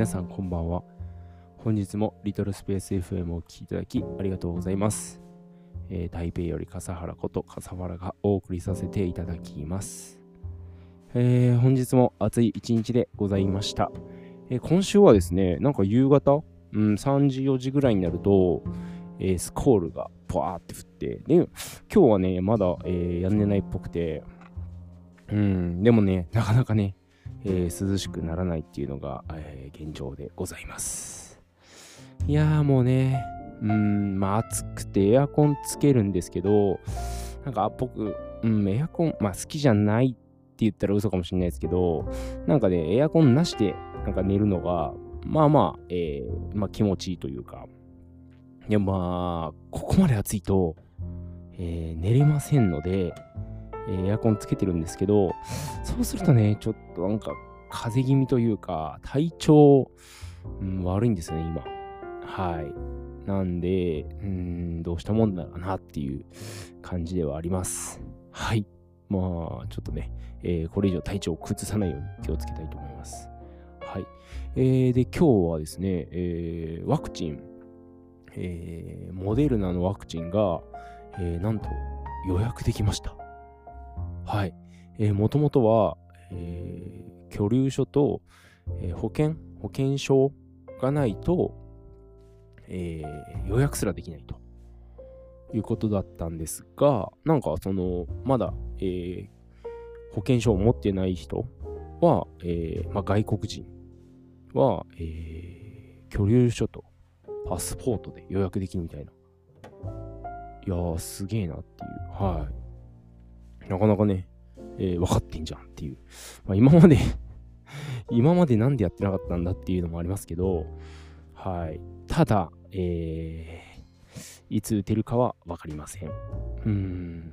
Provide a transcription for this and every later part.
皆さんこんばんは。本日もリトルスペース FM をお聴きいただきありがとうございます。えー、台北より笠原こと笠原がお送りさせていただきます。えー、本日も暑い一日でございました。えー、今週はですね、なんか夕方、うん、3時、4時ぐらいになると、え、スコールがポワーって降って、で、今日はね、まだ、えー、やんでないっぽくて、うん、でもね、なかなかね、えー、涼しくならないっていうのが、えー、現状でございます。いやーもうね、うん、まあ暑くてエアコンつけるんですけど、なんか僕、うん、エアコン、まあ好きじゃないって言ったら嘘かもしれないですけど、なんかね、エアコンなしでなんか寝るのが、まあまあ、えー、まあ気持ちいいというか、いやまあ、ここまで暑いと、えー、寝れませんので、エアコンつけてるんですけど、そうするとね、ちょっとなんか風邪気味というか、体調、うん、悪いんですよね、今。はい。なんで、うん、どうしたもんだろうなっていう感じではあります。はい。まあ、ちょっとね、えー、これ以上体調を崩さないように気をつけたいと思います。はい。えー、で、今日はですね、えー、ワクチン、えー、モデルナのワクチンが、えー、なんと予約できました。はい。えー、もともとは、えー、居留所と、えー、保険、保険証がないと、えー、予約すらできないということだったんですが、なんかその、まだ、えー、保険証を持ってない人は、えーまあ、外国人は、えー、居留所とパスポートで予約できるみたいな。いやー、すげえなっていう。はい。なかなかね、えー、分かってんじゃんっていう。まあ、今まで 今までなんでやってなかったんだっていうのもありますけど、はい。ただ、えー、いつ打てるかは分かりません。うん。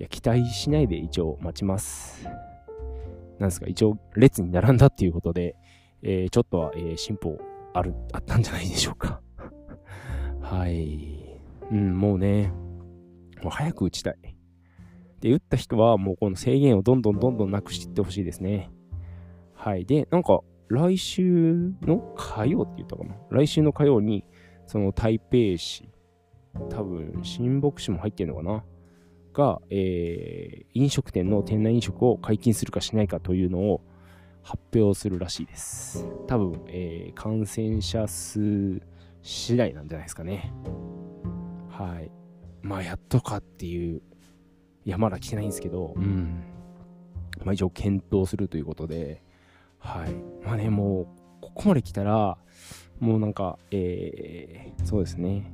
いや、期待しないで一応待ちます。なんですか、一応列に並んだっていうことで、えー、ちょっとは、えー、進歩ある、あったんじゃないでしょうか。はい。うん、もうね、もう早く打ちたい。で、打った人はもうこの制限をどんどんどんどんなくしていってほしいですね。はい。で、なんか、来週の火曜って言ったかな？来週の火曜に、その台北市、多分、新北市も入ってるのかな？が、えー、飲食店の店内飲食を解禁するかしないかというのを発表するらしいです。多分、えー、感染者数次第なんじゃないですかね。はい。まあ、やっとかっていういや、まだ来てないんですけど、うん。まあ一応検討するということで、はい。まあね、もう、ここまで来たら、もうなんか、えー、そうですね。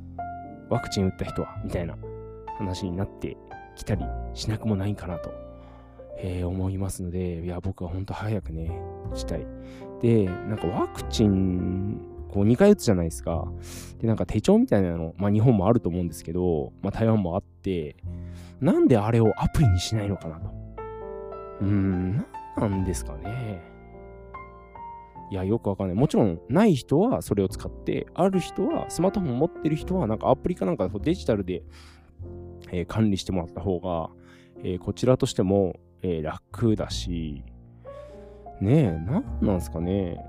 ワクチン打った人は、みたいな話になってきたりしなくもないかなと、えー、思いますので、いや、僕は本当早くね、打ちたい。で、なんかワクチン、こう2回打つじゃないですか。で、なんか手帳みたいなの、まあ日本もあると思うんですけど、まあ台湾もあって、なんであれをアプリにしないのかなと。うーん、なんなんですかね。いや、よくわかんない。もちろん、ない人はそれを使って、ある人は、スマートフォン持ってる人は、なんかアプリかなんかデジタルで、えー、管理してもらった方が、えー、こちらとしても、えー、楽だし、ねえ、なんなんですかね。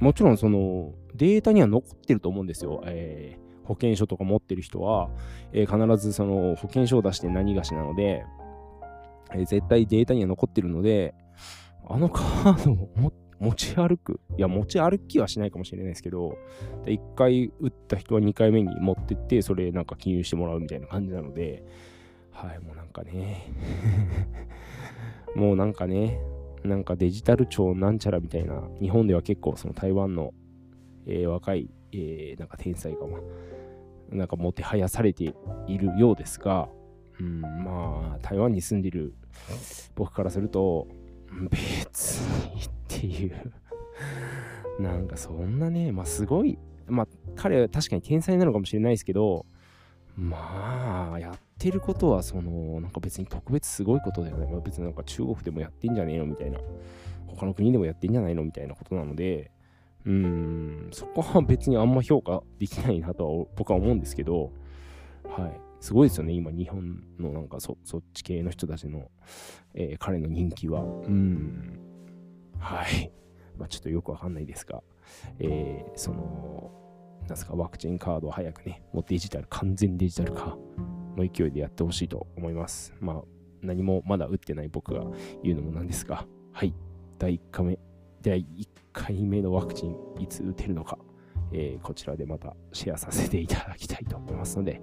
もちろん、その、データには残ってると思うんですよ。えー、保険証とか持ってる人は、えー、必ずその保険証を出して何がしなので、えー、絶対データには残ってるので、あのカードを 持ち歩く。いや、持ち歩きはしないかもしれないですけど、1回打った人は2回目に持ってって、それなんか記入してもらうみたいな感じなので、はい、もうなんかね、もうなんかね、なんかデジタル庁なんちゃらみたいな、日本では結構その台湾の、えー、若い、えー、なんか天才が、なんかもてはやされているようですが、うん、まあ、台湾に住んでる僕からすると、別にっていう。なんかそんなね、まあすごい、まあ彼は確かに天才なのかもしれないですけど、まあ、やってることは、その、なんか別に特別すごいことだよね。まあ、別になんか中国でもやってんじゃねえのみたいな。他の国でもやってんじゃないのみたいなことなので、うん、そこは別にあんま評価できないなとは僕は思うんですけど、はい。すごいですよね、今、日本のなんかそそっち系の人たちの、えー、彼の人気は。うん。はい。まあ、ちょっとよくわかんないですが。えー、その、なんすか、ワクチンカードを早くね、もうデジタル、完全デジタル化の勢いでやってほしいと思います。まあ、何もまだ打ってない僕が言うのもなんですが、はい、第1回目、第1回目のワクチン、いつ打てるのか、えー、こちらでまたシェアさせていただきたいと思いますので、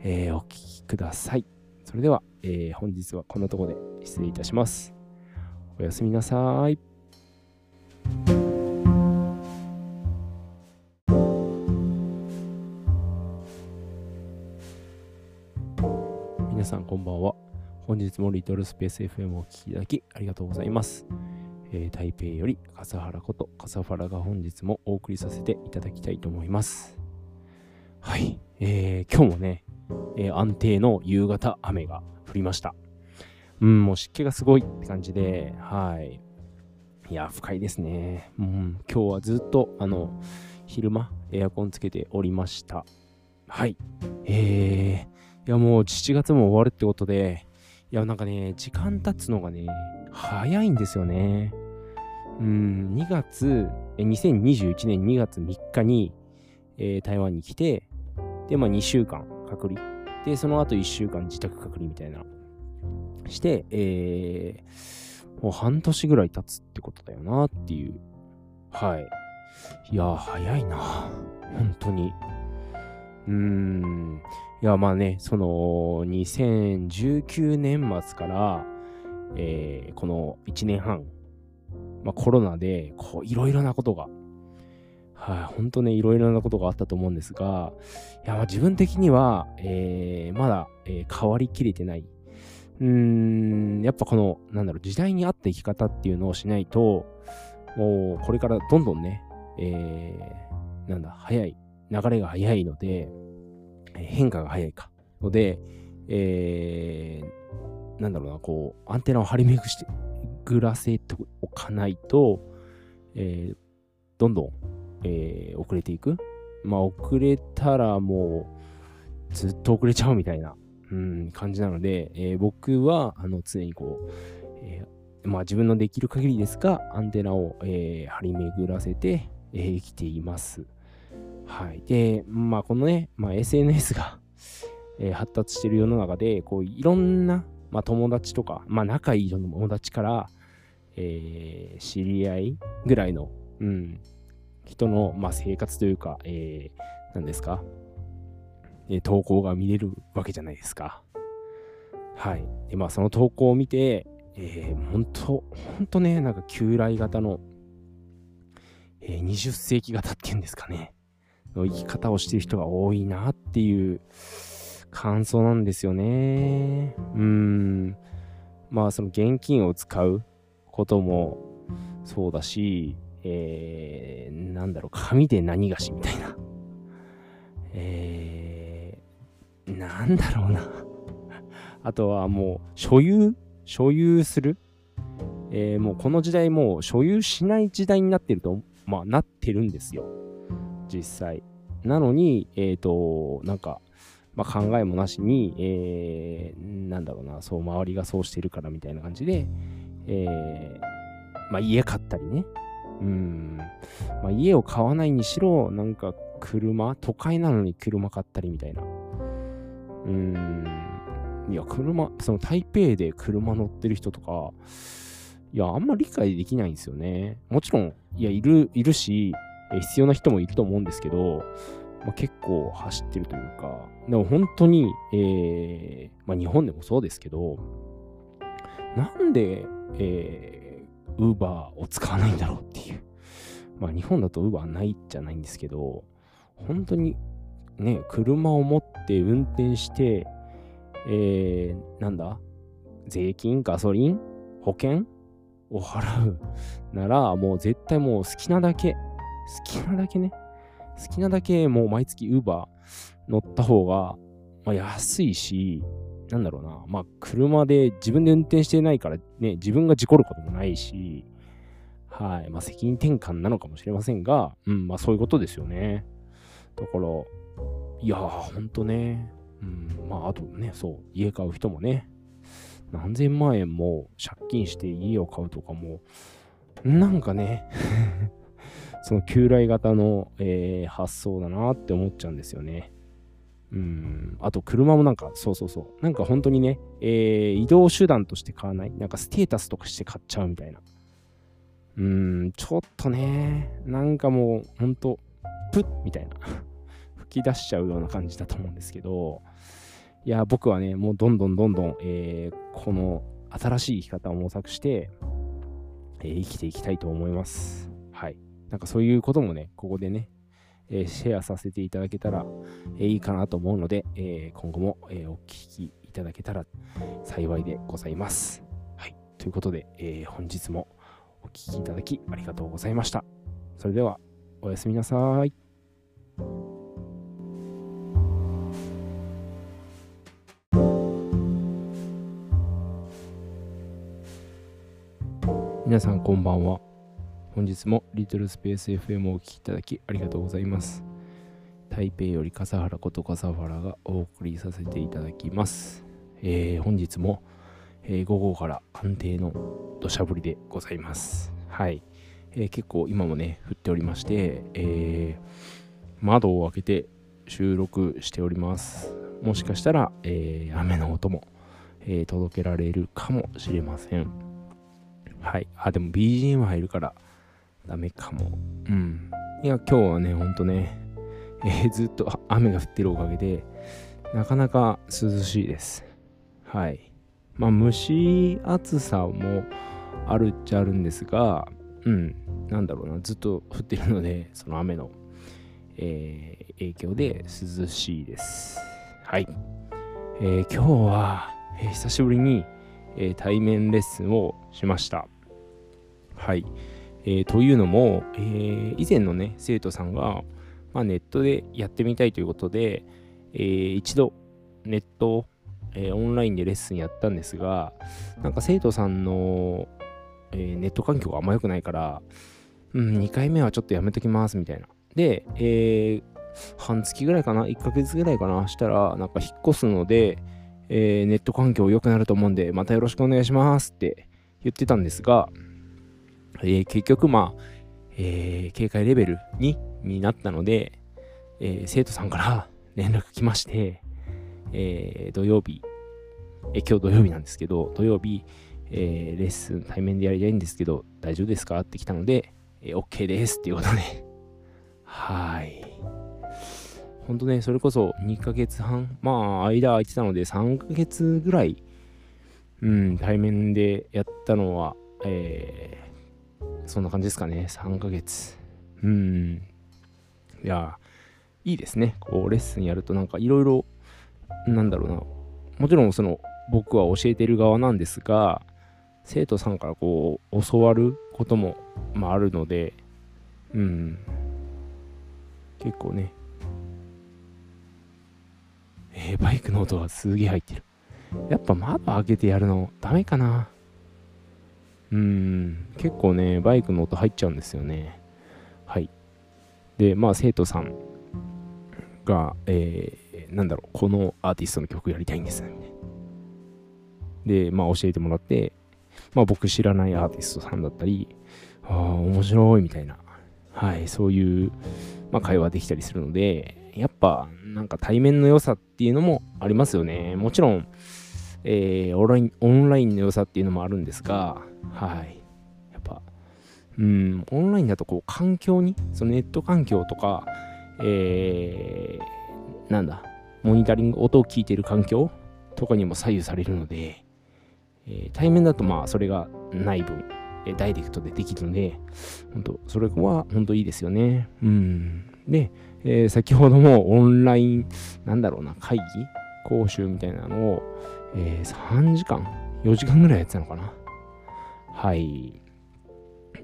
えー、お聞きください。それでは、えー、本日はこんなとこで失礼いたします。おやすみなさい。さんこんばんは。本日もリトルスペース FM をお聴きいただきありがとうございます。えー、台北より笠原こと笠原が本日もお送りさせていただきたいと思います。はい。えー、今日もね、えー、安定の夕方雨が降りました。うん、もう湿気がすごいって感じで、はい。いや、深いですね。うん、今日はずっと、あの、昼間、エアコンつけておりました。はい。えー、いや、もう7月も終わるってことで、いや、なんかね、時間経つのがね、早いんですよね。うん、2月、2021年2月3日に、えー、台湾に来て、で、まあ2週間隔離。で、その後1週間自宅隔離みたいな。して、えー、もう半年ぐらい経つってことだよなっていう。はい。いや、早いな。本当に。うーん。いや、まあね、その、2019年末から、えー、この1年半、まあ、コロナで、こう、いろいろなことが、はい、本当ね、いろいろなことがあったと思うんですが、いや、まあ自分的には、えー、まだ、えー、変わりきれてない。うーん、やっぱこの、なんだろう、時代に合った生き方っていうのをしないと、もう、これからどんどんね、えー、なんだ、早い、流れが早いので、変化が早いか。ので、えー、なんだろうな、こう、アンテナを張り巡して、ぐらせておかないと、えー、どんどん、えー、遅れていく。まあ、遅れたらもう、ずっと遅れちゃうみたいな、うん、感じなので、えー、僕は、あの、常にこう、えー、まあ、自分のできる限りですが、アンテナを、えー、張り巡らせて、えー、生きています。はい。で、まあ、このね、まあ、SNS がえー、発達してる世の中で、こう、いろんな、まあ、友達とか、まあ、仲いい友達から、えー、知り合いぐらいの、うん、人の、まあ、生活というか、えー、何ですか、えー、投稿が見れるわけじゃないですか。はい。で、まあ、その投稿を見て、えー、本当本当ね、なんか旧来型の、えー、20世紀型っていうんですかね、の生き方をしてる人が多いなっていう感想なんですよね。うん。まあ、その現金を使うこともそうだし、えー、なんだろう、紙で何がしみたいな。えー、なんだろうなあとはもう、所有所有するえー、もうこの時代もう所有しない時代になってると、まあなってるんですよ。実際。なのに、えっ、ー、と、なんか、まあ、考えもなしに、えー、なんだろうな、そう、周りがそうしてるからみたいな感じで、えー、まあ、家買ったりね。うん。まあ、家を買わないにしろ、なんか車、都会なのに車買ったりみたいな。うん。いや、車、その台北で車乗ってる人とか、いや、あんま理解できないんですよね。もちろん、いや、いる、いるし、必要な人もいると思うんですけど、まあ、結構走ってるというか、でも本当に、えー、まあ、日本でもそうですけど、なんで、えー、ウーバーを使わないんだろうっていう。まあ、日本だとウーバーないじゃないんですけど、本当にね、車を持って運転して、えー、なんだ税金、ガソリン、保険を払うなら、もう絶対もう好きなだけ、好きなだけね、好きなだけもう毎月 Uber 乗った方が、まあ、安いし、なんだろうな、まあ車で自分で運転してないからね、自分が事故ることもないし、はい、まあ責任転換なのかもしれませんが、うん、まあそういうことですよね。だから、いやー、ほんとね、うん、まああとね、そう、家買う人もね、何千万円も借金して家を買うとかも、なんかねその旧来型の、えー、発想だなって思っちゃうんですよね。うん。あと、車もなんか、そうそうそう。なんか本当にね、えー、移動手段として買わない。なんかステータスとかして買っちゃうみたいな。うん、ちょっとね、なんかもう、ほんと、プッみたいな。吹き出しちゃうような感じだと思うんですけど、いや、僕はね、もうどんどんどんどん、えー、この新しい生き方を模索して、えー、生きていきたいと思います。なんかそういうこともね、ここでね、えー、シェアさせていただけたら、えー、いいかなと思うので、えー、今後も、えお聞きいただけたら幸いでございます。はい。ということで、え本日もお聴きいただきありがとうございました。それでは、おやすみなさい。皆さんこんばんは。本日もリトルスペース FM をお聴きいただきありがとうございます。台北より笠原こと笠原がお送りさせていただきます。えー、本日も、えー、午後から安定の土砂降りでございます。はい。えー、結構今もね、降っておりまして、え窓を開けて収録しております。もしかしたら、え雨の音も、え届けられるかもしれません。はい。あ、でも BGM 入るからダメかも。うん。いや、今日はね、ほんとね、えー、ずっと雨が降ってるおかげで、なかなか涼しいです。はい。まあ、蒸し暑さもあるっちゃあるんですが、うん、なんだろうな、ずっと降ってるので、その雨の、えー、影響で涼しいです。はい。えー、今日は、えー、久しぶりに、えー、対面レッスンをしました。はい。えー、というのも、えー、以前のね、生徒さんが、まあ、ネットでやってみたいということで、えー、一度ネット、えオンラインでレッスンやったんですが、なんか生徒さんの、えネット環境があんま良くないから、うん、2回目はちょっとやめときますみたいな。で、え半月ぐらいかな ?1 ヶ月ぐらいかな？したら、なんか引っ越すので、えネット環境良くなると思うんで、またよろしくお願いしますって言ってたんですが、え、結局まあ、え、警戒レベル2になったので、え、生徒さんから 連絡来まして、え土曜日、え今日土曜日なんですけど、土曜日、えレッスン対面でやりたいんですけど、大丈夫ですかって来たので、え OK ですっていうことで はい。ほんとね、それこそ2ヶ月半、まあ、間空いてたので3ヶ月ぐらい、うん、対面でやったのは、えそんな感じですかね。3ヶ月。うん。いや、いいですね。こう、レッスンやるとなんかいろいろ、なんだろうな。もちろんその、僕は教えてる側なんですが、生徒さんからこう、教わることも、まあ、あるので、うん。結構ね。えー、バイクの音がすげえ入ってる。やっぱ窓開けてやるのダメかなうん、結構ね、バイクの音入っちゃうんですよね。はい。で、まあ、生徒さんが、えー、なんだろう、このアーティストの曲やりたいんです、ね。で、まあ、教えてもらって、まあ、僕知らないアーティストさんだったり、ああ、面白いみたいな、はい、そういう、まあ、会話できたりするので、やっぱ、なんか対面の良さっていうのもありますよね。もちろん、えー、オンライン、オンラインの良さっていうのもあるんですが、はい。やっぱ、うん、オンラインだとこう環境に、そのネット環境とか、えー、なんだ、モニタリング、音を聞いてる環境とかにも左右されるので、えー、対面だとまあそれがない分、えダイレクトでできるので、本当それは本当いいですよね。うん。で、えー、先ほどもオンライン、なんだろうな、会議講習みたいなのを、えー、3時間 ?4 時間ぐらいやってたのかなはい。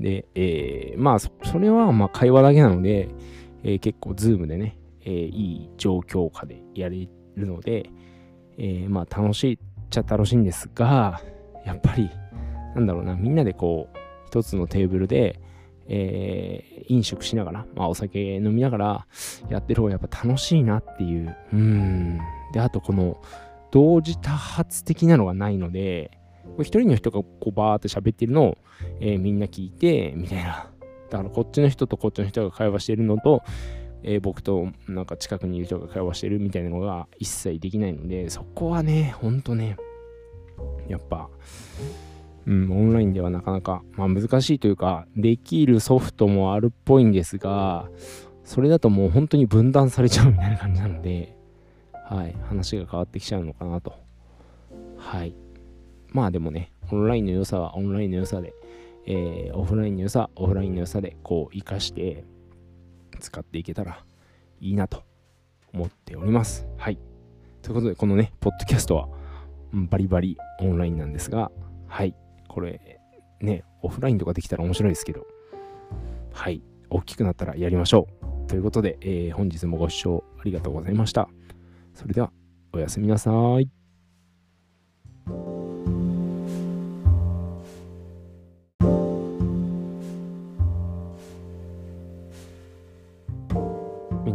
で、えー、まあそ、それはまあ会話だけなので、えー、結構ズームでね、えー、いい状況下でやれるので、えー、まあ楽しいっちゃ楽しいんですが、やっぱり、なんだろうな、みんなでこう、一つのテーブルで、えー、飲食しながら、まあお酒飲みながらやってる方がやっぱ楽しいなっていう。うん。で、あとこの、同時多発的なのがないので、一人の人がこうバーって喋ってるのを、えー、みんな聞いて、みたいな。だからこっちの人とこっちの人が会話してるのと、えー、僕となんか近くにいる人が会話してるみたいなのが一切できないので、そこはね、ほんとね、やっぱ、うん、オンラインではなかなか、まあ、難しいというか、できるソフトもあるっぽいんですが、それだともう本当に分断されちゃうみたいな感じなので、はい、話が変わってきちゃうのかなと。はい。まあでもね、オンラインの良さはオンラインの良さで、えー、オフラインの良さ、オフラインの良さで、こう、活かして使っていけたらいいなと思っております。はい。ということで、このね、ポッドキャストは、バリバリオンラインなんですが、はい。これ、ね、オフラインとかできたら面白いですけど、はい。大きくなったらやりましょう。ということで、えー、本日もご視聴ありがとうございました。それでは、おやすみなさい。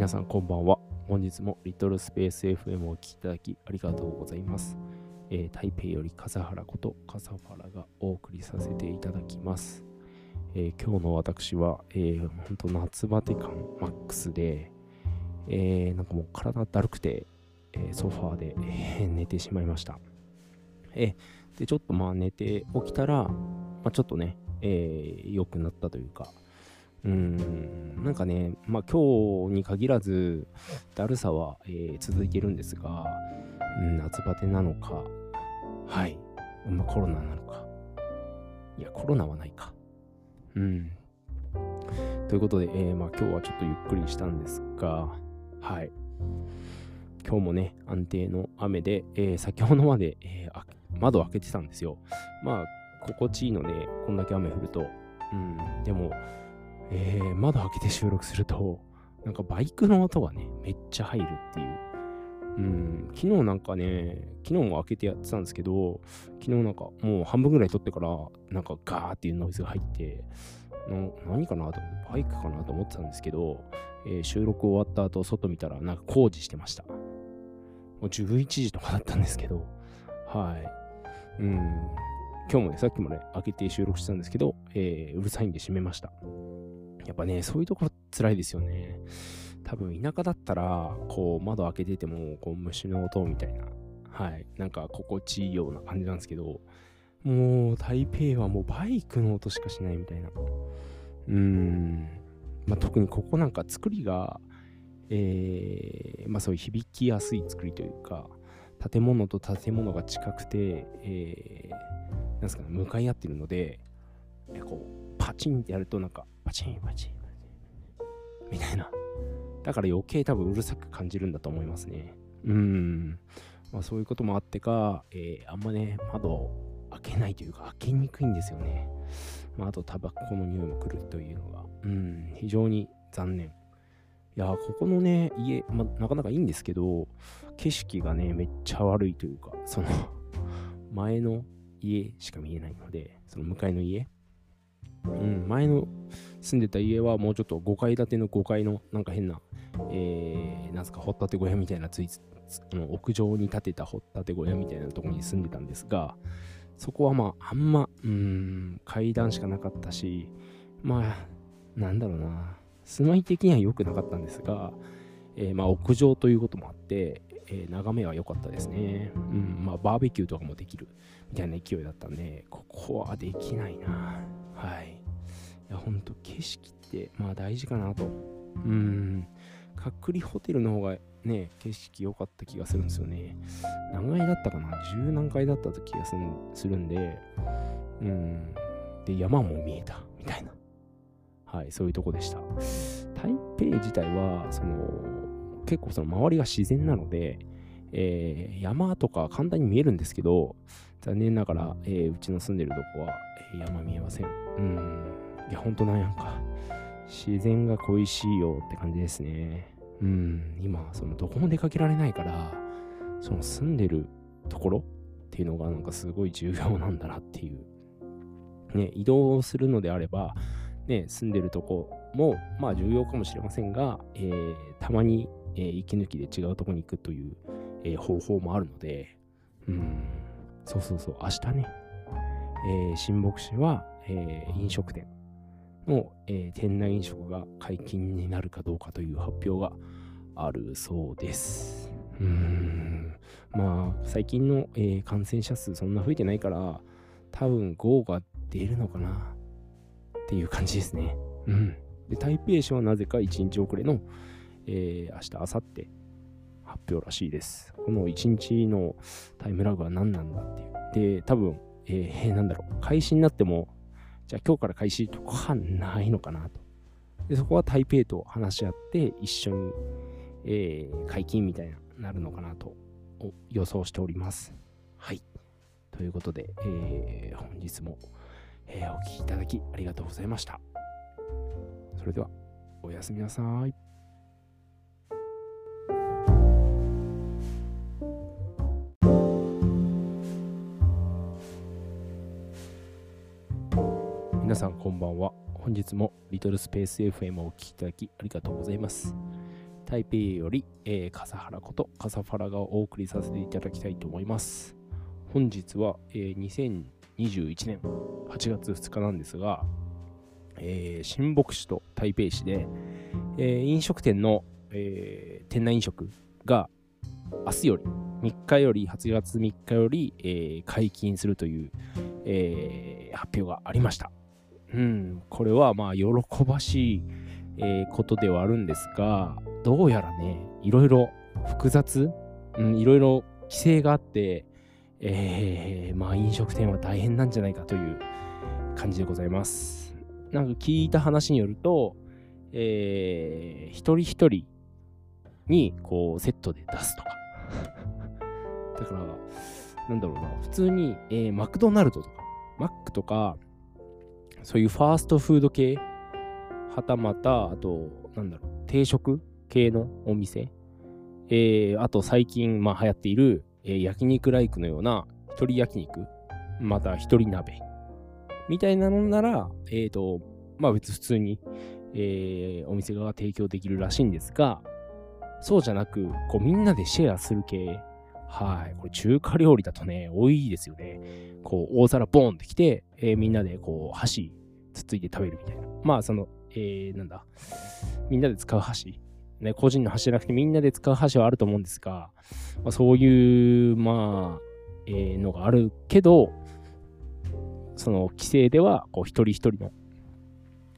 皆さんこんばんは。本日もリトルスペース FM をお聴きいただきありがとうございます。えー、台北より笠原こと笠原がお送りさせていただきます。えー、今日の私は、えー、本当夏バテ感マックスで、えー、なんかもう体だるくて、え、ソファーで、え、寝てしまいました。え、で、ちょっとまあ寝て起きたら、まあ、ちょっとね、え、良くなったというか、うん、なんかね、まあ今日に限らず、だるさは、えー、続いてるんですが、うん、夏バテなのか、はい、まあ、コロナなのか。いや、コロナはないか。うん。ということで、えー、まあ今日はちょっとゆっくりしたんですが、はい。今日もね、安定の雨で、えー、先ほどまで、えー、窓開けてたんですよ。まあ、心地いいので、こんだけ雨降ると。うん、でも、えー、窓開けて収録すると、なんかバイクの音がね、めっちゃ入るっていう。うん、昨日なんかね、昨日も開けてやってたんですけど、昨日なんかもう半分ぐらい撮ってから、なんかガーっていうノイズが入って、の何かなと思って、バイクかなと思ってたんですけど、えー、収録終わった後、外見たらなんか工事してました。もう11時とかだったんですけど、はい。うん。今日もね、さっきもね、開けて収録してたんですけど、えー、うるさいんで閉めました。やっぱね、そういうところ辛いですよね。多分田舎だったら、こう窓開けてても、こう虫の音みたいな、はい、なんか心地いいような感じなんですけど、もう台北はもうバイクの音しかしないみたいな。うーん。まあ、特にここなんか作りが、えー、まあそういう響きやすい作りというか、建物と建物が近くて、えー、ですかね、向かい合ってるので、こう、パチンってやるとなんか、パチンパチンパチンみたいな。だから余計多分うるさく感じるんだと思いますね。うん。まあそういうこともあってか、えー、あんまね、窓を開けないというか、開けにくいんですよね。まああとタバコの匂いも来るというのが、うん、非常に残念。いや、ここのね、家、まあ、なかなかいいんですけど、景色がね、めっちゃ悪いというか、その前の家しか見えないので、その向かいの家、うん、前の住んでた家はもうちょっと5階建ての5階のなんか変な、えー、なんすか、掘ったて小屋みたいなついあの屋上に建てた掘ったて小屋みたいなところに住んでたんですが、そこはまあ、あんま、うん、階段しかなかったし、まあ、なんだろうな、住まい的には良くなかったんですが、えー、まあ、屋上ということもあって、えー、眺めは良かったですね。うん、まあ、バーベキューとかもできるみたいな勢いだったんで、ここはできないな。はい。いや、ほんと景色って、まあ大事かなと。うん。隔離ホテルの方がね、景色良かった気がするんですよね。何階だったかな？十何階だった気がするんで、うん。で、山も見えた、みたいな。はい、そういうとこでした。台北自体は、その、結構その周りが自然なので、えー、山とか簡単に見えるんですけど、残念ながら、えー、うちの住んでるとこは、えー、山見えません。うん。いや、ほんとなんやんか。自然が恋しいよって感じですね。うん。今、その、どこも出かけられないから、その住んでるところっていうのがなんかすごい重要なんだなっていう。ね、移動するのであれば、ね、住んでるとこも、まあ重要かもしれませんが、えー、たまに、えー、息抜きで違うとこに行くという、えー、方法もあるので、うん、そうそうそう、明日ね、えー、新牧師は、えー、飲食店の、えー、店内飲食が解禁になるかどうかという発表があるそうです。うーん。まあ、最近の、えー、感染者数そんな増えてないから、多分 GO が出るのかなっていう感じですね。うん。で、台北市はなぜか1日遅れの、えー、明日、明後日発表らしいです。この1日のタイムラグは何なんだっていう。で、多分、えー、なんだろう、開始になっても、じゃあ今日から開始とかはないのかなと。で、そこは台北と話し合って一緒に、えー、解禁みたいな、なるのかなと予想しております。はい。ということで、えー、本日も、えー、お聴きいただきありがとうございました。それでは、おやすみなさい。皆さんこんばんは。本日もリトルスペース FM をお聴きいただきありがとうございます。台北より、えー、笠原こと笠原がお送りさせていただきたいと思います。本日は、えー、2021年8月2日なんですが、えー、新牧師と台北市で、えー、飲食店の、えー、店内飲食が明日より、3日より、8月3日より、えー、解禁するという、えー、発表がありました。うん、これはまあ喜ばしい、えー、ことではあるんですが、どうやらね、いろいろ複雑、うん、いろいろ規制があって、えー、まあ飲食店は大変なんじゃないかという感じでございます。なんか聞いた話によると、えー、一人一人にこうセットで出すとか。だから、なんだろうな、普通に、えー、マクドナルドとか、マックとか、そういうファーストフード系、はたまた、あと、なんだろう、定食系のお店、えー、あと最近、まあ、流行っている、えー、焼肉ライクのような一人焼肉、また一人鍋。みたいなのなら、えっ、ー、と、まあ別普通に、えー、お店側が提供できるらしいんですが、そうじゃなく、こうみんなでシェアする系、はい。これ中華料理だとね、多いですよね。こう、大皿ボーンってきて、えー、みんなでこう、箸つついて食べるみたいな。まあ、その、えー、なんだ、みんなで使う箸。ね、個人の箸じゃなくてみんなで使う箸はあると思うんですが、まあ、そういう、まあ、えー、のがあるけど、その規制では、こう、一人一人の、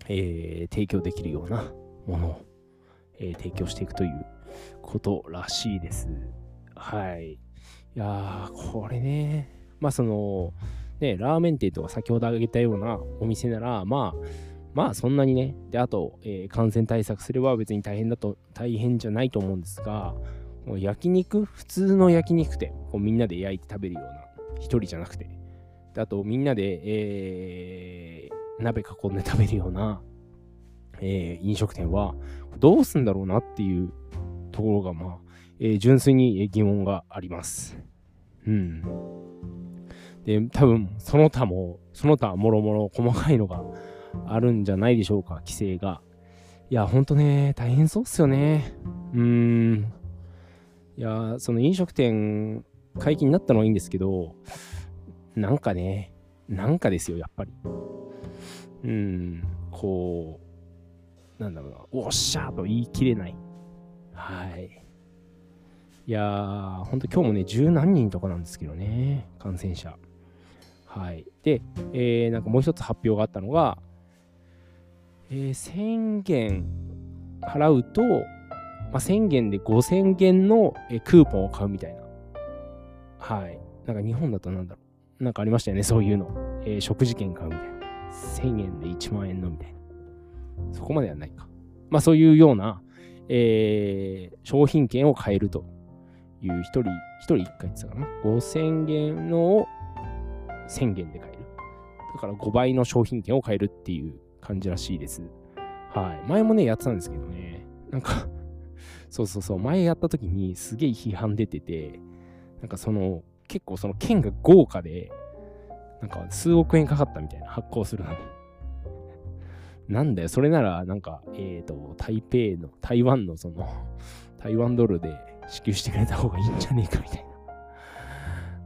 えー、提供できるようなものを、えー、提供していくということらしいです。はい。いやー、これね、まあその、ね、ラーメン店とか先ほど挙げたようなお店なら、まあ、まあそんなにね、で、あと、えー、感染対策すれば別に大変だと、大変じゃないと思うんですが、もう焼肉、普通の焼肉店、こうみんなで焼いて食べるような、一人じゃなくて、であとみんなで、えー、鍋囲んで食べるような、えー、飲食店はどうすんだろうなっていうところが、まあ、え、純粋に疑問があります。うん。で、多分、その他も、その他もろもろ細かいのがあるんじゃないでしょうか、規制が。いや、ほんとね、大変そうっすよね。うーん。いや、その飲食店解禁になったのはいいんですけど、なんかね、なんかですよ、やっぱり。うん、こう、なんだろうな、おっしゃーと言い切れない。はい。いやー、ほんと今日もね、十何人とかなんですけどね、感染者。はい。で、えー、なんかもう一つ発表があったのが、えー、1000元払うと、まあ、1000元で5000元の、え、クーポンを買うみたいな。はい。なんか日本だとなんだろう。なんかありましたよね、そういうの。えー、食事券買うみたいな。1000円で1万円のみたいな。そこまではないか。まあそういうような、えー、商品券を買えるという一人、一人一回言ってたかな。5000円のを1000元で買える。だから5倍の商品券を買えるっていう感じらしいです。はい。前もね、やってたんですけどね。なんかそうそうそう、前やった時にすげえ批判出てて、なんかその、結構その券が豪華で、なんか数億円かかったみたいな、発行するのに。なんだよ、それなら、なんか、えっ、ー、と、台北の、台湾のその、台湾ドルで支給してくれた方がいいんじゃねえかみたいな。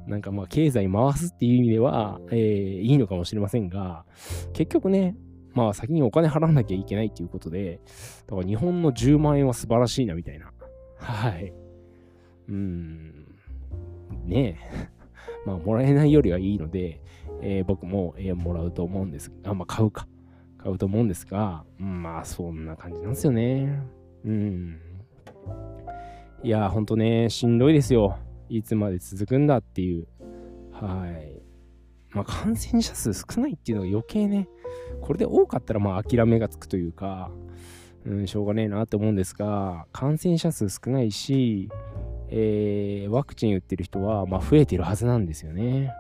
なんかまあ、経済回すっていう意味では、えー、いいのかもしれませんが、結局ね、まあ先にお金払わなきゃいけないっていうことで、だから日本の10万円は素晴らしいなみたいな。はい。うん。ねえ。まあもらえないよりはいいので、えー、僕も、えー、もらうと思うんです。あ、まあ買うか。買うと思うんですが、うん、まあそんな感じなんですよね。うん。いや、ほんとね、しんどいですよ。いつまで続くんだっていう。はい。まあ感染者数少ないっていうのが余計ね、これで多かったらまあ諦めがつくというか、うん、しょうがねえなって思うんですが、感染者数少ないし、えー、ワクチン打ってる人はまあ増えてるはずなんですよね。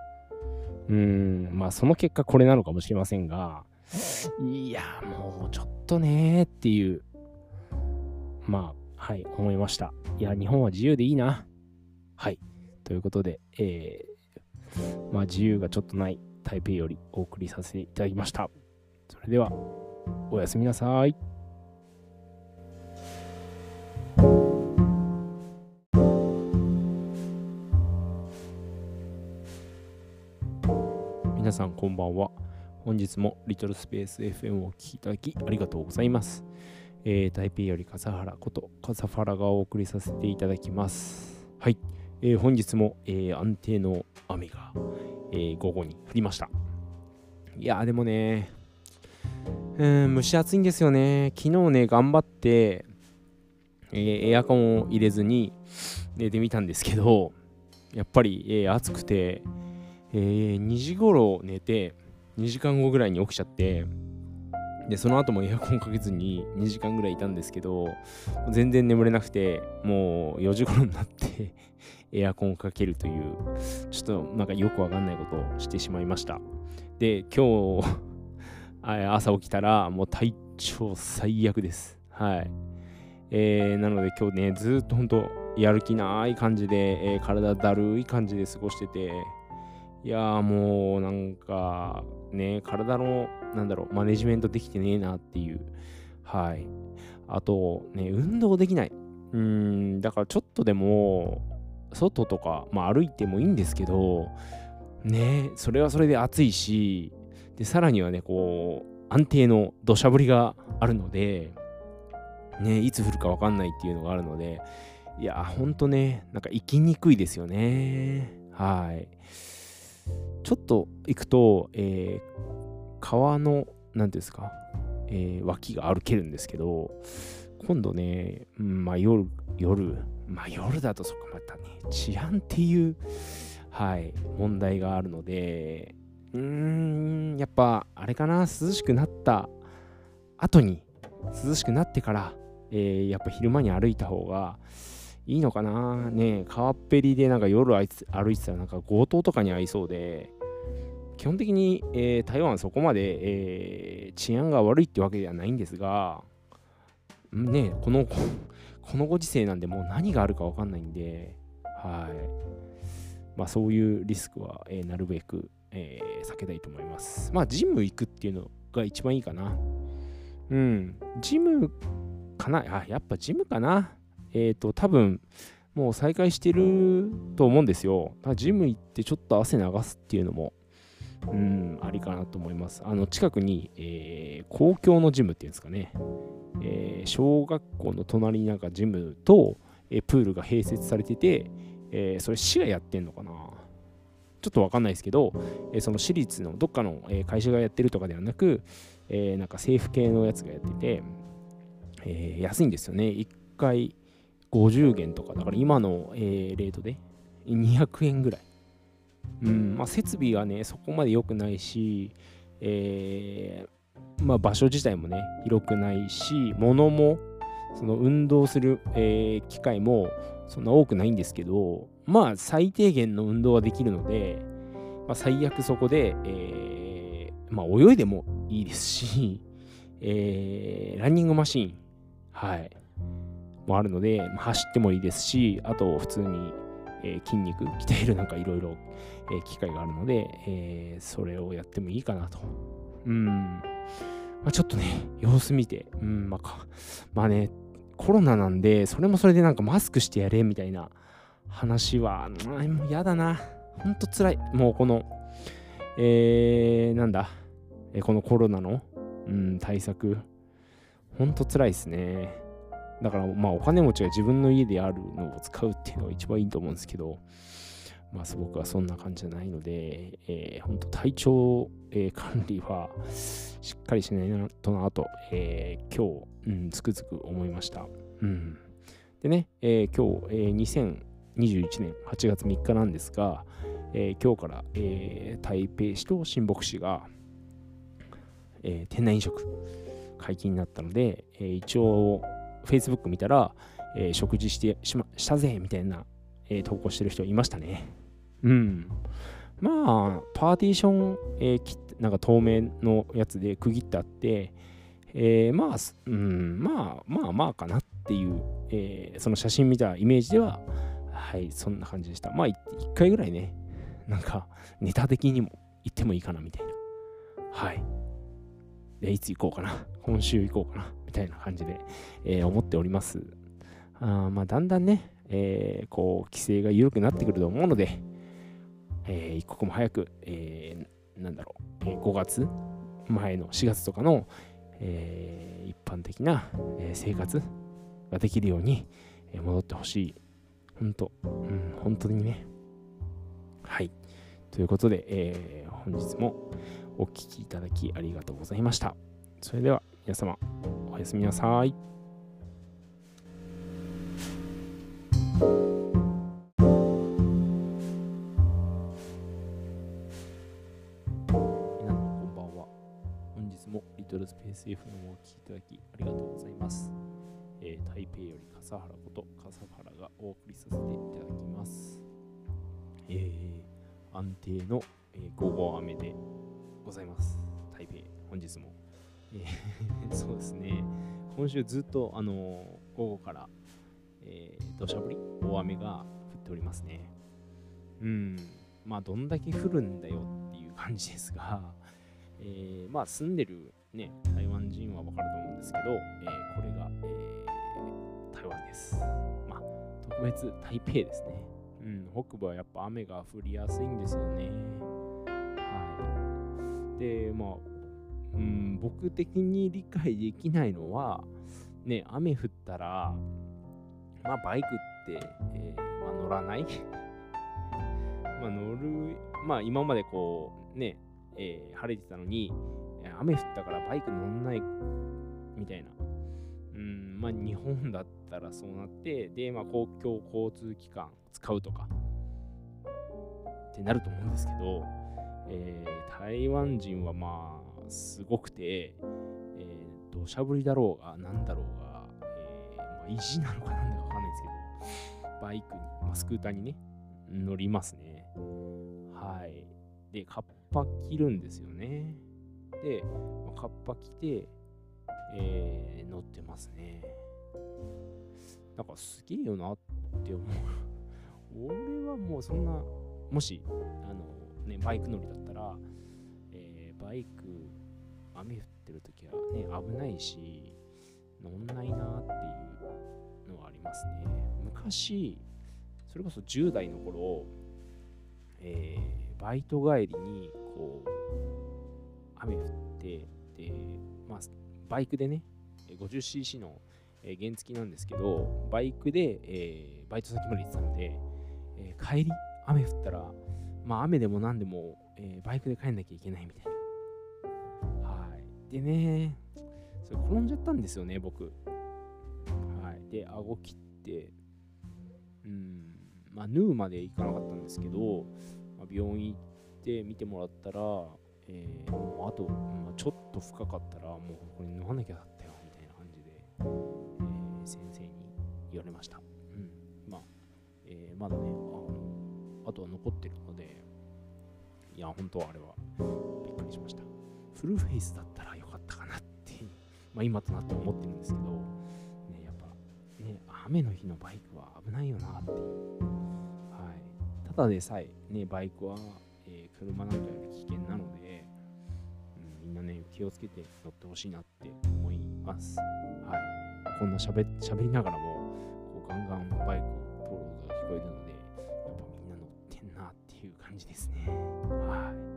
うん、まあその結果これなのかもしれませんが、いや、もうちょっとねーっていう、まあ、はい、思いました。いや、日本は自由でいいな。はい。ということで、えー、まあ自由がちょっとない台北よりお送りさせていただきました。それでは、おやすみなさい。皆さんこんばんは。本日もリトルスペース FM をお聴きいただきありがとうございます。えー、台北より笠原こと笠原がお送りさせていただきます。はい。えー、本日も、えー、安定の雨が、えー、午後に降りました。いやでもね、うん、蒸し暑いんですよね。昨日ね、頑張って、えー、エアコンを入れずに寝てみたんですけど、やっぱり、えー、暑くて、えー、2時頃寝て、2時間後ぐらいに起きちゃって、で、その後もエアコンかけずに2時間ぐらいいたんですけど、全然眠れなくて、もう4時頃になって エアコンをかけるという、ちょっとなんかよくわかんないことをしてしまいました。で、今日朝起きたらもう体調最悪です。はい。えー、なので今日ね、ずっと本当やる気ない感じで、えー、体だるい感じで過ごしてて、いやーもうなんかね、体のなんだろう、マネジメントできてねえなっていう。はい。あと、ね、運動できない。うん、だからちょっとでも、外とか、まあ歩いてもいいんですけど、ね、それはそれで暑いし、で、さらにはね、こう、安定の土砂降りがあるので、ね、いつ降るかわかんないっていうのがあるので、いや、ほんとね、なんか行きにくいですよね。はい。ちょっと行くと、えー、川の、何ですか、えー、脇が歩けるんですけど、今度ね、まあ夜、夜、まあ夜だとそこまたね、治安っていう、はい、問題があるので、うーん、やっぱあれかな、涼しくなった後に、涼しくなってから、えー、やっぱ昼間に歩いた方がいいのかな？ね川っぺりでなんか夜歩いてたらなんか強盗とかに遭いそうで、基本的に、えー、台湾そこまで、えー、治安が悪いってわけではないんですが、ねこの、このご時世なんでもう何があるかわかんないんで、はい。まあそういうリスクは、えー、なるべく、え、避けたいと思います。まあ、ジム行くっていうのが一番いいかな。うん。ジムかな？あ、やっぱジムかな。えっ、ー、と、多分、もう再開してると思うんですよ。ジム行ってちょっと汗流すっていうのも、うん、ありかなと思います。あの、近くに、えー、公共のジムっていうんですかね。えー、小学校の隣になんかジムと、えー、プールが併設されてて、えー、それ市がやってんのかなちょっとわかんないですけど、えその私立のどっかの、え会社がやってるとかではなく、えなんか政府系のやつがやってて、え安いんですよね。1回50元とか、だから今の、えレートで200円ぐらい。うん、まあ、設備はね、そこまで良くないし、えー、まあ、場所自体もね、広くないし、物も、その運動する、えー、機会もそんな多くないんですけど、まあ最低限の運動はできるので、まあ、最悪そこで、えー、まあ泳いでもいいですし、えー、ランニングマシーン、はい、もあるので、ま、走ってもいいですし、あと普通に、え、筋肉鍛えるなんかいろいろ機会があるので、え、それをやってもいいかなと。うん。まあ、ちょっとね、様子見て、うん、まあ、まあね、コロナなんで、それもそれでなんかマスクしてやれみたいな話は、もう嫌だな。ほんと辛い。もうこの、えー、なんだ、えこのコロナの、うん、対策、ほんと辛いですね。だからまあお金持ちが自分の家であるのを使うっていうのが一番いいと思うんですけど、まあ僕はそんな感じじゃないので、えー、本当体調、えー、管理はしっかりしないとなと、えー、今日、うん、つくづく思いました。うん、でね、えー、今日、えー、2021年8月3日なんですが、えー、今日から、えー、台北市と新北市が、えー、店内飲食解禁になったので、えー、一応 Facebook 見たら、えー、食事してしましたぜみたいな、えー、投稿してる人いましたね。うん。まあ、パーティション、えー、なんか透明のやつで区切ってあって、えー、まあ、うん、まあ、まあまあかなっていう、えー、その写真見たイメージでは、はい、そんな感じでした。まあ、一回ぐらいね、なんか、ネタ的にも行ってもいいかなみたいな。はい。で、いつ行こうかな。今週行こうかな。みたいな感じで、えー、思っております。あまあ、だんだんね、えー、こう、規制が緩くなってくると思うので、えー、一刻も早く、えー、なんだろう、5月前の4月とかの、え、一般的な、え、生活ができるように、戻ってほしい。本当、うん、本当にね。はい。ということで、えー、本日もお聴きいただきありがとうございました。それでは皆様、おやすみなさい。トルスペース FM をお聴きいただきありがとうございます。えー、台北より笠原こと笠原がお送りさせていただきます。えー、安定の、えー、午後雨でございます。台北、本日も。えー、そうですね、今週ずっと、あのー、午後から、えー、土砂降り、大雨が降っておりますね。うん、まあ、どんだけ降るんだよっていう感じですが、えー、まあ、住んでるね、台湾人はわかると思うんですけど、えー、これが、えー、台湾です。まあ、特別台北ですね。うん、北部はやっぱ雨が降りやすいんですよね。はい。で、まあ、うん、僕的に理解できないのは、ね、雨降ったら、まあ、バイクって、えー、まあ、乗らない まあ、乗る、まあ、今までこう、ね、えー、晴れてたのに、雨降ったからバイク乗んないみたいな。うん、まあ日本だったらそうなって、で、まあ公共交通機関使うとかってなると思うんですけど、えー、台湾人はまあすごくて、えー、土砂降りだろうがなんだろうが、えーまあ、意地なのかなんだかわかんないですけど、バイクに、まあ、スクーターにね、乗りますね。はい。で、カッパ着るんですよね。で、まあ、カッパ着て、えー、乗ってますね。なんかすげえよなって思う。俺はもうそんな、もし、あの、ね、バイク乗りだったら、えー、バイク、雨降ってる時はね、危ないし、乗んないなっていうのはありますね。昔、それこそ10代の頃、えー、バイト帰りに、こう、雨降ってで、まあ、バイクでね 50cc の原付なんですけどバイクで、えー、バイト先まで行ってたので、えー、帰り雨降ったらまあ雨でも何でも、えー、バイクで帰んなきゃいけないみたいなでねそれ転んじゃったんですよね僕はいで顎切ってうんまあヌーまで行かなかったんですけど、まあ、病院行って見てもらったらえー、もうあと、まあ、ちょっと深かったら、もうこれ飲まなきゃだったよ、みたいな感じで、えー、先生に言われました。うん。まあ、えー、まだね、あの、あとは残ってるので、いや、本当はあれはびっくりしました。フルフェイスだったら、まあ今となって思ってるんですけど、ね、やっぱ、ね、雨の日のバイクは危ないよなっていう。はい。ただでさえ、ね、バイクは、えー、車なんかより危険なので、うん、みんなね、気をつけて乗ってほしいなって思います。はい。こんな喋喋りながらも、こうガンガンバイク、通る音が聞こえるので、やっぱみんな乗ってんなっていう感じですね。はい。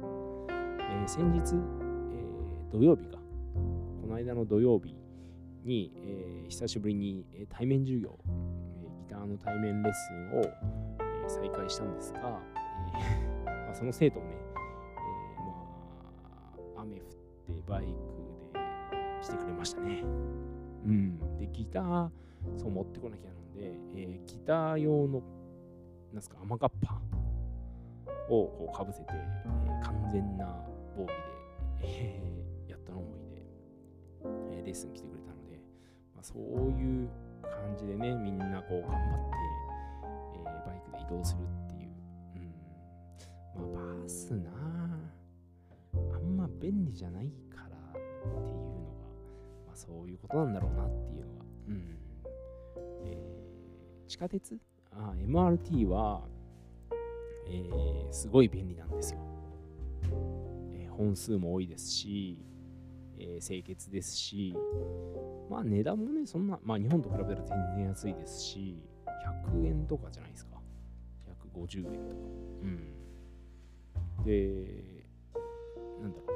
えー、先日、えー、土曜日か、の間の土曜日に、えー、久しぶりに、対面授業、えギターの対面レッスンを、え再開したんですが、え まあ、その生徒をね、えまあ、雨降ってバイクで来てくれましたね。うん。で、ギター、そう持ってこなきゃなんで、えギター用の、なんすか、雨がっぱをこうかぶせて、えー、完全な防備で、えー、レッスン来てくれたので、まあ、そういう感じでね、みんなこう頑張って、えー、バイクで移動するっていう。うん。まあ、バスなあんま便利じゃないからっていうのが、まあ、そういうことなんだろうなっていうのが。うん。えー、地下鉄？あ MRT は、えー、すごい便利なんですよ。本数も多いですし、えー、清潔ですし、まあ値段もね、そんな、まあ日本と比べたら全然安いですし、100円とかじゃないですか。150円とか。うん。で、なんだろ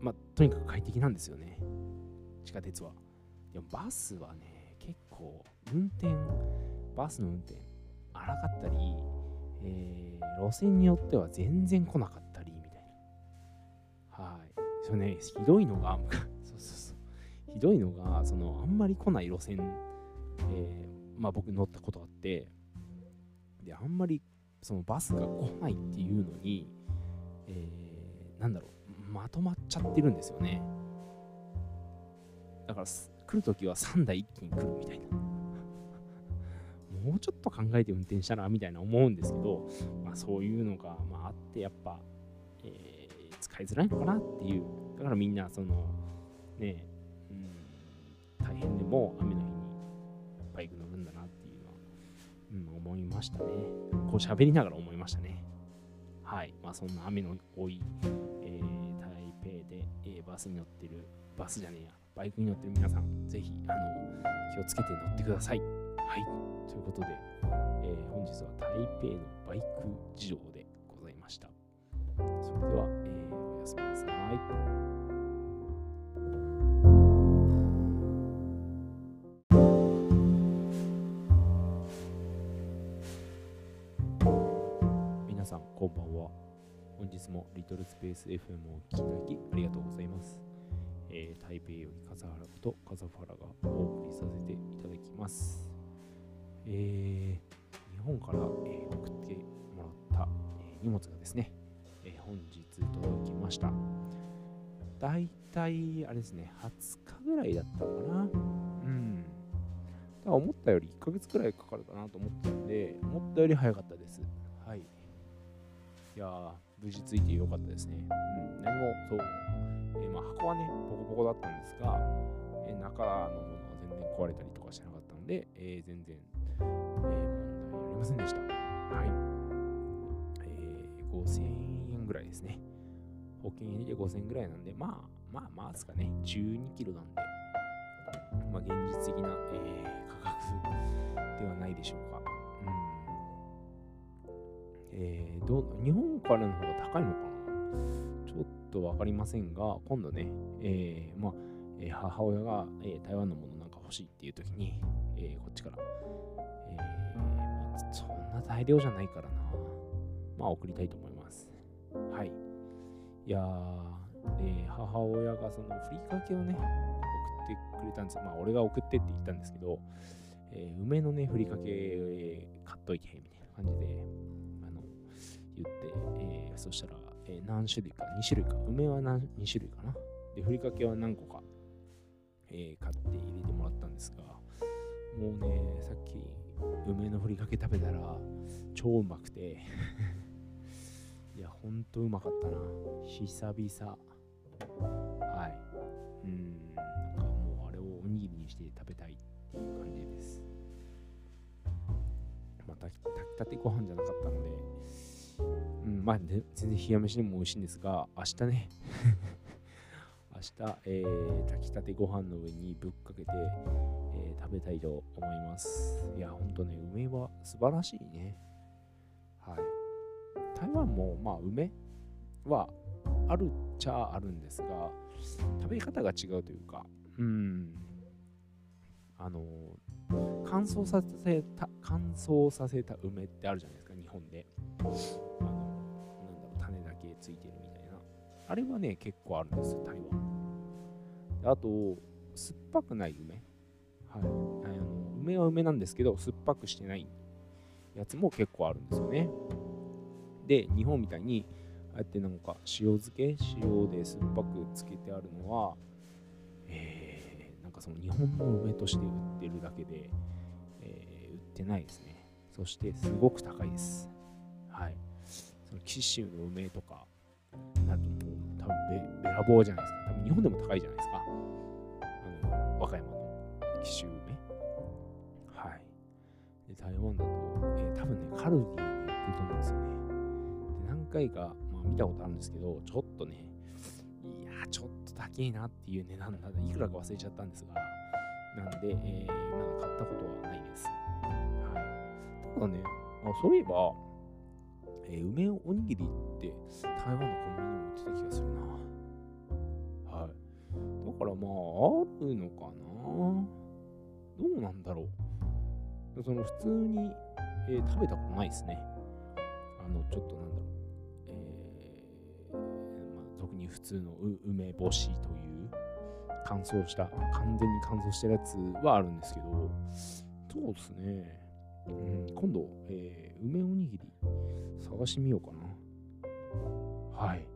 う。まあとにかく快適なんですよね。地下鉄は。でもバスはね、結構運転、バスの運転荒かったり、えー、路線によっては全然来なかったりみたいな。はい。それね、ひどいのが、そうそうそう。ひどいのが、その、あんまり来ない路線、えー、まあ僕乗ったことあって、で、あんまりそのバスが来ないっていうのに、えー、なんだろう、まとまっちゃってるんですよね。だから、来るときは3台一気に来るみたいな。もうちょっと考えて運転したらみたいな思うんですけど、まあ、そういうのが、まあ、あってやっぱ、えー、使いづらいのかなっていうだからみんなそのねうん大変でも雨の日にバイク乗るんだなっていうのは、うん、思いましたね。こう喋りながら思いましたね。はい。まあそんな雨の多い、えー、台北で、えー、バスに乗ってるバスじゃねえやバイクに乗ってる皆さんぜひあの気をつけて乗ってください。はい。ということで、えー、本日は台北のバイク事情でございました。それでは、えー、おやすみなさい。こんばんは。本日もリトルスペース FM をお聴きいただきありがとうございます。えー、台北より笠原こと笠原がお送りさせていただきます。えー、日本から、えー、送ってもらった、え、荷物がですね、え本日届きました。だいたい、あれですね、20日ぐらいだったのかな。うん。だ思ったより1ヶ月くらいかかるかなと思ったんで、思ったより早かったです。い。やー、無事ついてよかったですね。うん、何も、そう、えまあ、箱はね、ボコボコだったんですが、え中のものは全然壊れたりとかしてなかったので、え全然え、問題ありませんでした。はい。えー、5000円ぐらいですね。保険入りで5000円ぐらいなんで、まあ、まあまあですかね。12キロなんで、まあ現実的な、え、価格ではないでしょうか。うん。えー、どう、日本からの方が高いのかな？ちょっとわかりませんが、今度ね、えー、まあ、えー、母親が、えー、台湾のものなんか欲しいっていう時に、えー、こっちからそんな大量じゃないからな。まあ送りたいと思います。はい。いやー、母親がそのふりかけをね、送ってくれたんですよ。まあ俺が送ってって言ったんですけど、えー、梅のね、ふりかけ、えー、買っといて、みたいな感じで、言って、えー、そしたら、えー、何種類か、2種類か、梅は何2種類かな。で、ふりかけは何個か、えー、買って入れてもらったんですが、もうね、さっき梅のふりかけ食べたら超うまくて いやほんとうまかったな。久々。はい。うんなんかもうあれをおにぎりにして食べたいっていう感じです。また炊きたてご飯じゃなかったのでうんまあ全然冷や飯でも美味しいんですが明日ね 明日、えー、炊きたてご飯の上にぶっかけてえー、食べたいと思います。いや、ほんとね、梅は素晴らしいね。はい。台湾も、まあ、梅は、あるっちゃあるんですが、食べ方が違うというか、うん、あの、乾燥させた、乾燥させた梅ってあるじゃないですか、日本で。あの、なんだろう、種だけついてるみたいな。あれはね、結構あるんですよ、台湾。あと、酸っぱくない梅。はい。あの梅は梅なんですけど、酸っぱくしてないやつも結構あるんですよね。で、日本みたいに、ああやってなんか塩漬け塩で酸っぱくつけてあるのは、えー、なんかその日本の梅として売ってるだけで、えー、売ってないですね。そしてすごく高いです。その紀州の梅とか、なるともう多分べらぼうじゃないですか。多分日本でも高いじゃないですか。あの、和歌山の紀州梅。はい。で、台湾だと、えー、多分ね、カルディで売ってると思うんですよね。で、何回か、まあ見たことあるんですけど、ちょっとね、いやちょっと高いなっていう値段だ。いくらか忘れちゃったんですが、なんで、えー、まだ買ったことはないです。はい。ただね、あそういえば、えー、梅おにぎりって台湾のコンビニにも売ってた気がするな。はい。だからまあ、あるのかなどうなんだろう。その普通に、えー、食べたことないですね。あの、ちょっとなんだろう。えー、まあ、俗に普通の梅干しという乾燥した、完全に乾燥してるやつはあるんですけど、そうですね。うん、今度、えー、梅おにぎり探してみようかな。はい。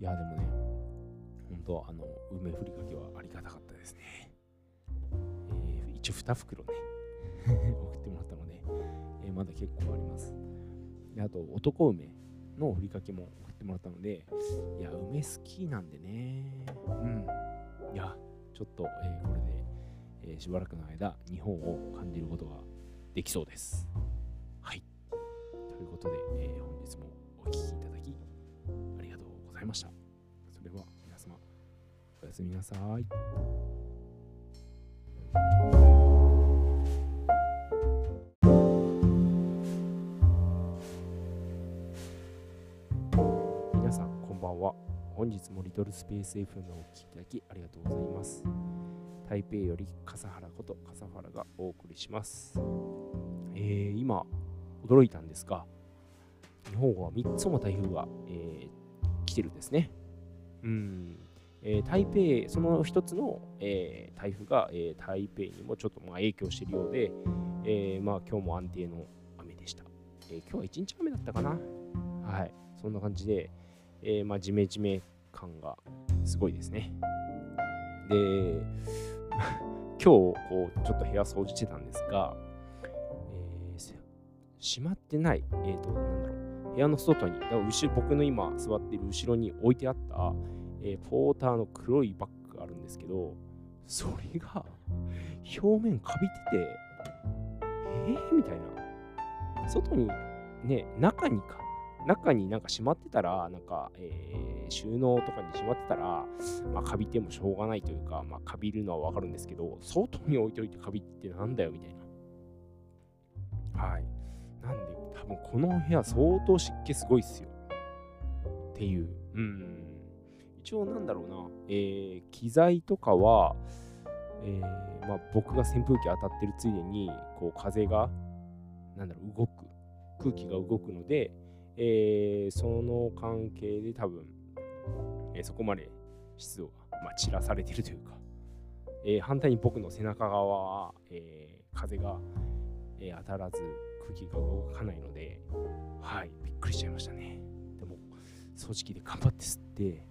いや、でもね、本当あの、梅ふりかけはありがたかったですね。えー、一応2袋ね 送ってもらったので、えー、まだ結構あります。であと、男梅のふりかけも送ってもらったので、いや、梅好きなんでね。うん。いや、ちょっと、えー、これで、えー、しばらくの間、日本を感じることができそうです。はい。ということで、えー、本日もお聴きいただき、ありがとうございました。それでは、皆様、おやすみなさい。皆さんこんばんは本日もリトルスペース FM をお聴きいただきありがとうございます台北より笠原こと笠原がお送りしますえー、今驚いたんですが日本は3つも台風が、えー、来てるんですねうんえー、台北、その一つの、えー、台風が、えー、台北にもちょっとまあ影響しているようで、えー、まあ今日も安定の雨でした。えー、今日は一日雨だったかなはい。そんな感じで、えー、まあジメジメ感がすごいですね。で、今日こうちょっと部屋掃除してたんですが、えー、閉まってない、え、ー、と、なんだろう、部屋の外に、だから後僕の今座っている後ろに置いてあった、えー、ポーターの黒いバッグがあるんですけど、それが表面かびてて、えー、みたいな。外に、ね、中にか、中になんかしまってたら、なんか、えー、収納とかにしまってたら、まあ、カビてもしょうがないというか、まあ、カビるのはわかるんですけど、外に置いておいてカビってなんだよ、みたいな。はい。なんで、多分この部屋相当湿気すごいっすよ。っていう。うん。一応なんだろうな、えー、機材とかは、えー、まあ、僕が扇風機当たってるついでに、こう風が、なんだろう、動く。空気が動くので、えー、その関係で多分、えー、そこまで湿度が、まあ、散らされているというか、えー、反対に僕の背中側は、え風が、え当たらず空気が動かないので、はい、びっくりしちゃいましたね。でも、掃除機で頑張って吸って、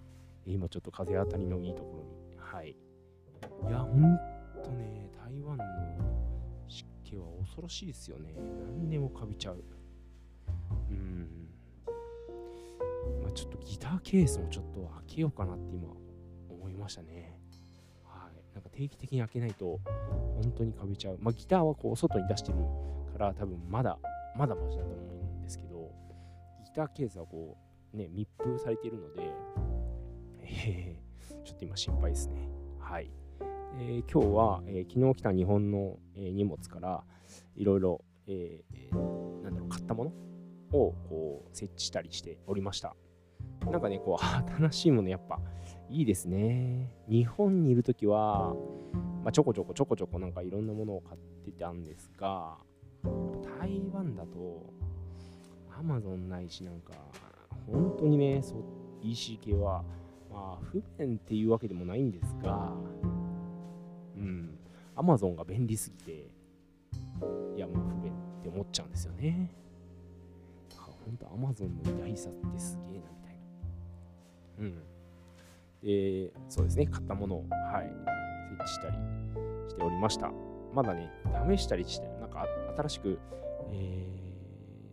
今ちょっと風当たりのいいところに、はい。いや、ほんとね、台湾の湿気は恐ろしいですよね。何でもかびちゃう。うん。あ、ちょっとギターケースもちょっと開けようかなって今思いましたね。はい。なんか定期的に開けないと本当にかびちゃう。まあ、ギターはこう外に出してるから多分まだ、まだマシだと思うんですけど、ギターケースはこうね、密封されているので、えー、ちょっと今心配ですね。はい。えー、今日は、えー、昨日来た日本の、えー、荷物からいろいろ、えー、なんだろう、買ったものをこう設置したりしておりました。なんかね、こう、新しいものやっぱいいですね。日本にいるときは、まあ、ちょこちょこちょこちょこなんかいろんなものを買ってたんですが、台湾だと、アマゾンないし、なんか、本当にね、そ EC 系は、まあ、不便っていうわけでもないんですが、うん、アマゾンが便利すぎて、いや、もう不便って思っちゃうんですよね。だか本当、アマゾンの偉大さってすげえな、みたいな。うん。で、そうですね、買ったものを、はい、設置したりしておりました。まだね、試したりして、なんか新しく、え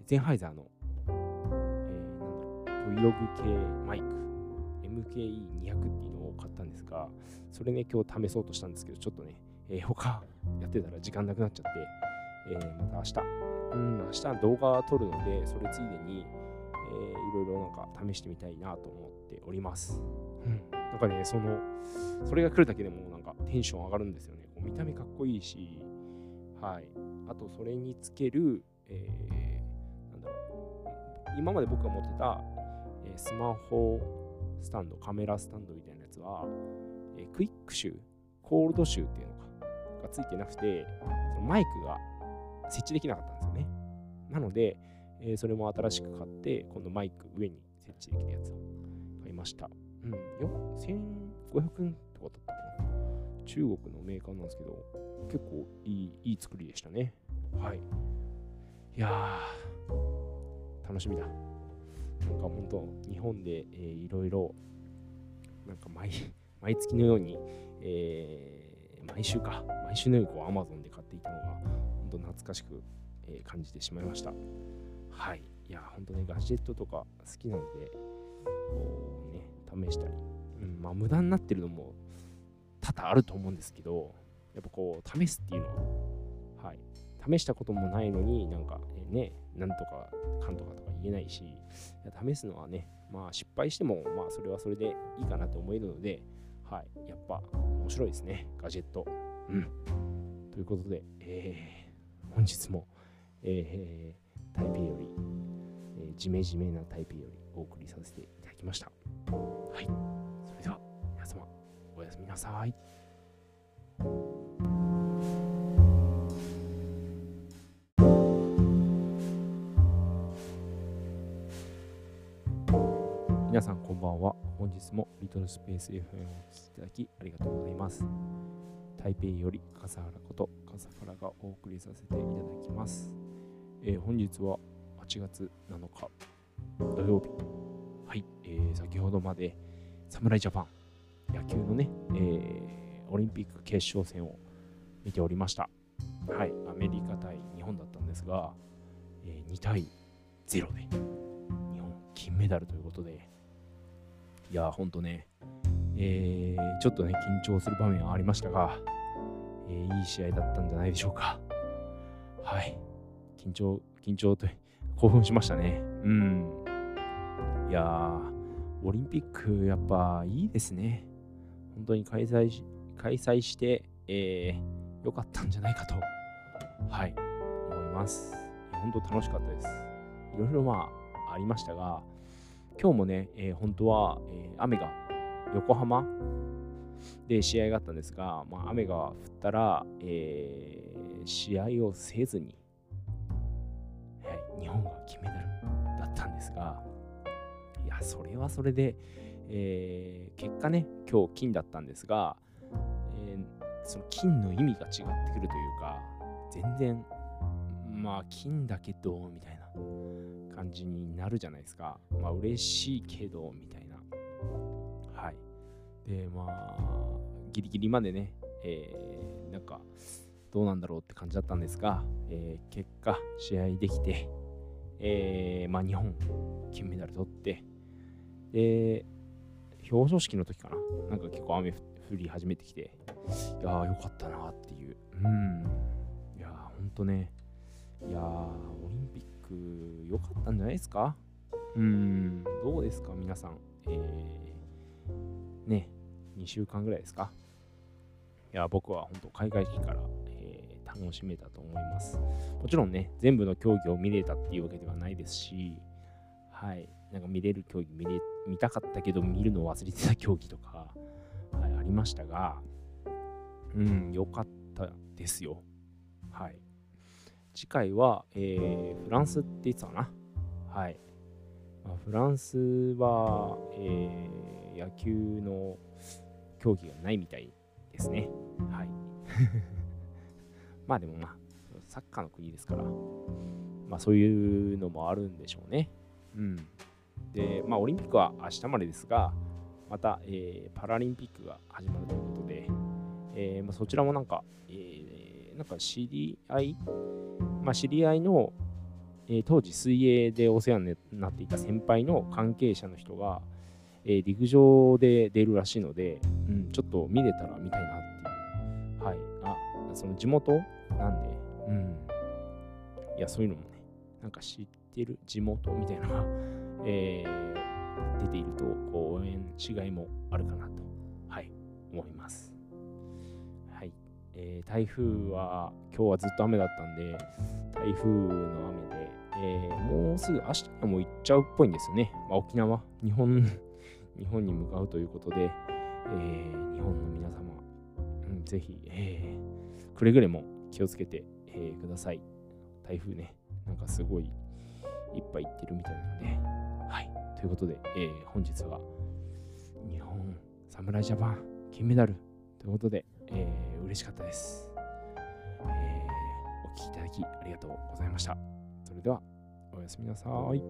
ー、ゼンハイザーの、えー、なんだろう、Vlog 系マイク、MKE200 っていうのを買ったんですが、それね、今日試そうとしたんですけど、ちょっとね、えー、他やってたら時間なくなっちゃって、えー、また明日、うん、明日動画撮るので、それついでに、えー、いろいろなんか試してみたいなと思っております。うん、なんかね、その、それが来るだけでもなんかテンション上がるんですよね。こう見た目かっこいいし、はい。あと、それにつける、えー、なんだろう、今まで僕が持ってた、えー、スマホスタンド、カメラスタンドみたいなやつは、えー、クイックシュー、コールドシューっていうのか、がついてなくて、そのマイクが設置できなかったんですよね。なので、えー、それも新しく買って、今度マイク上に設置できるやつをました。うん、1500円とかだったかな。中国のメーカーなんですけど、結構いいいい作りでしたね。はい。いやー、楽しみだ。なんか本当、日本で、えー、いろいろ、なんか毎毎月のように、えー、毎週か、毎週のようにこう Amazon で買っていたのが、本当懐かしく、えー、感じてしまいました。はい。いや、本当ね、ガジェットとか好きなので、こうね、試したり、うん、まあ無駄になってるのも多々あると思うんですけど、やっぱこう、試すっていうのは、はい。試したこともないのになんか、ね、なんとかかんとかとか言えないしいや、試すのはね、まあ失敗しても、まあそれはそれでいいかなと思えるので、はい。やっぱ面白いですね、ガジェット。うん。ということで、えー、本日も、えー、台北より、えー、ジメジメな台北よりお送りさせてきました。はい。それでは、皆様、おやすみなさい。皆さんこんばんは。本日もリトルスペース FM をお聴きいただきありがとうございます。台北より笠原こと笠原がお送りさせていただきます。えー、本日は8月7日土曜日。はい、えー、先ほどまで侍ジャパン野球のね、えー、オリンピック決勝戦を見ておりました。はい、アメリカ対日本だったんですが、えー、2対0で日本金メダルということで、いや、ほんとね、えー、ちょっとね、緊張する場面はありましたが、えー、いい試合だったんじゃないでしょうか。はい。緊張、緊張と興奮しましたね。うん。いや、オリンピックやっぱいいですね。本当に開催し開催して、えー、よかったんじゃないかと、はい、思います。本当楽しかったです。いろいろまあありましたが、今日もね、えー、本当は、えー、雨が横浜で試合があったんですが、まあ、雨が降ったら、えー、試合をせずに、はい、日本が金メダルだったんですが、いや、それはそれで、えー、結果ね、今日金だったんですが、えー、その金の意味が違ってくるというか、全然、まあ、金だけど、みたいな感じになるじゃないですか。まあ、嬉しいけど、みたいな。はい。で、まあ、ギリギリまでね、えー、なんか、どうなんだろうって感じだったんですが、えー、結果、試合できて、えー、まあ、日本、金メダル取って、で、表彰式の時かな、なんか結構雨降り始めてきて、いやー、よかったなっていう。うん。いやー、ほんとね、いやー、オリンピック、良かったんじゃないですか？うん、どうですか、皆さん？えー、ね、2週間ぐらいですか？いや、僕は本当開会式から、えー、楽しめたと思います。もちろんね、全部の競技を見れたっていうわけではないですし、はい、なんか見れる競技見れ見たかったけど見るのを忘れてた競技とか、はい、ありましたが、うん、良かったですよ。はい。次回は、えー、フランスって言ってたかな。はい。まあ、フランスは、えー、野球の競技がないみたいですね。はい。まあでもまあ、サッカーの国ですから、まあそういうのもあるんでしょうね。うん。で、まあオリンピックは明日までですが、また、えー、パラリンピックが始まるということで、えーまあ、そちらもなんか、えー、なんか知り合い、まあ、知り合いの、えー、当時水泳でお世話になっていた先輩の関係者の人が、えー、陸上で出るらしいので、うん、ちょっと見れたら見たいなっていう。はい。あ、その地元？なんで、うん。いや、そういうのもね、なんか知ってる地元？みたいな、えー、出ていると、こう応援しがいもあるかなと、はい、思います。はい。えー、台風は、今日はずっと雨だったんで、台風の雨で、えー、もうすぐ明日にも行っちゃうっぽいんですよね。まあ、沖縄、日本、日本に向かうということで、えー、日本の皆様、うん、ぜひ、えー、くれぐれも気をつけて、えー、ください。台風ね、なんかすごいいっぱい行ってるみたいなので、はい。ということで、えー、本日は日本侍ジャパン金メダルということで、えー、嬉しかったです。えー、お聴きいただきありがとうございました。それでは、おやすみなさい。